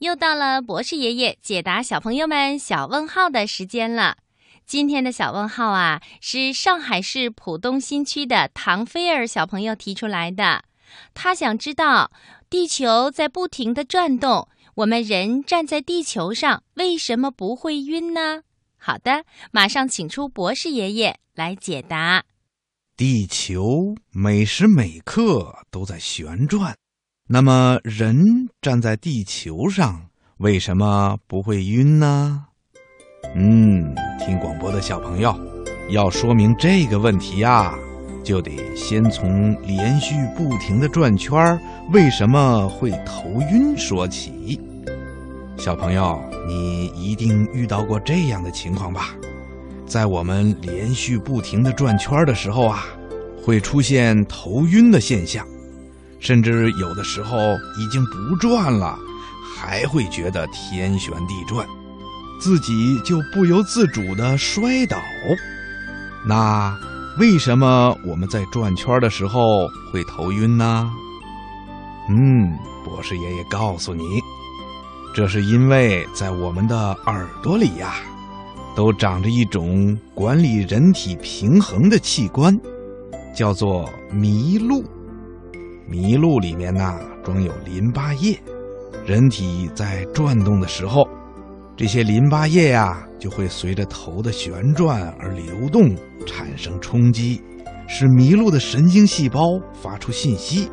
又到了博士爷爷解答小朋友们小问号的时间了。今天的小问号啊，是上海市浦东新区的唐菲尔小朋友提出来的。他想知道，地球在不停的转动，我们人站在地球上为什么不会晕呢？好的，马上请出博士爷爷来解答。地球每时每刻都在旋转。那么，人站在地球上为什么不会晕呢？嗯，听广播的小朋友，要说明这个问题呀，就得先从连续不停的转圈为什么会头晕说起。小朋友，你一定遇到过这样的情况吧？在我们连续不停的转圈的时候啊，会出现头晕的现象。甚至有的时候已经不转了，还会觉得天旋地转，自己就不由自主的摔倒。那为什么我们在转圈的时候会头晕呢？嗯，博士爷爷告诉你，这是因为在我们的耳朵里呀，都长着一种管理人体平衡的器官，叫做麋鹿。麋鹿里面呢装有淋巴液，人体在转动的时候，这些淋巴液呀就会随着头的旋转而流动，产生冲击，使麋鹿的神经细胞发出信息，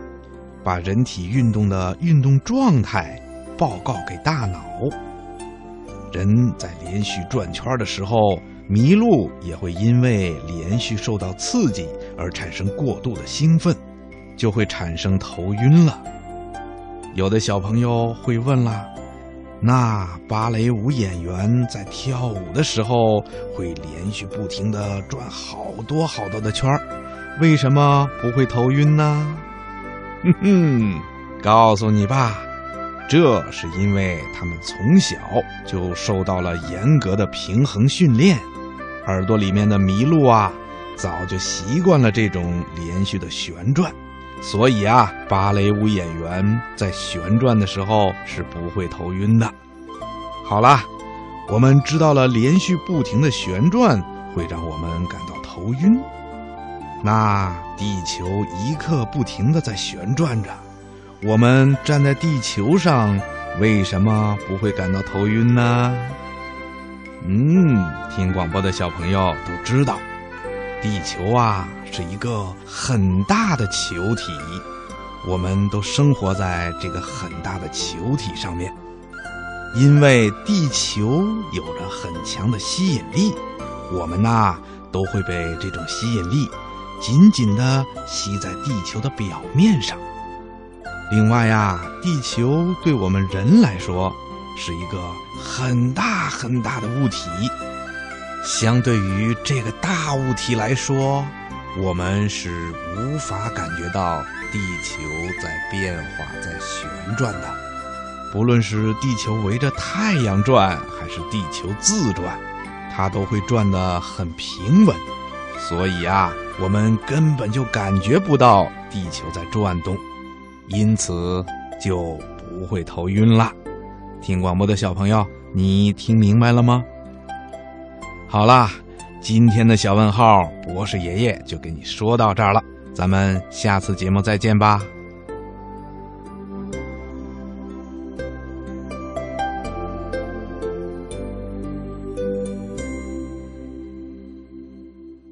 把人体运动的运动状态报告给大脑。人在连续转圈的时候，麋鹿也会因为连续受到刺激而产生过度的兴奋。就会产生头晕了。有的小朋友会问了：那芭蕾舞演员在跳舞的时候会连续不停的转好多好多的圈儿，为什么不会头晕呢？哼哼，告诉你吧，这是因为他们从小就受到了严格的平衡训练，耳朵里面的麋鹿啊，早就习惯了这种连续的旋转。所以啊，芭蕾舞演员在旋转的时候是不会头晕的。好啦，我们知道了连续不停的旋转会让我们感到头晕。那地球一刻不停的在旋转着，我们站在地球上为什么不会感到头晕呢？嗯，听广播的小朋友都知道。地球啊，是一个很大的球体，我们都生活在这个很大的球体上面。因为地球有着很强的吸引力，我们呐都会被这种吸引力紧紧地吸在地球的表面上。另外呀，地球对我们人来说是一个很大很大的物体。相对于这个大物体来说，我们是无法感觉到地球在变化、在旋转的。不论是地球围着太阳转，还是地球自转，它都会转得很平稳。所以啊，我们根本就感觉不到地球在转动，因此就不会头晕了。听广播的小朋友，你听明白了吗？好啦，今天的小问号，博士爷爷就给你说到这儿了。咱们下次节目再见吧。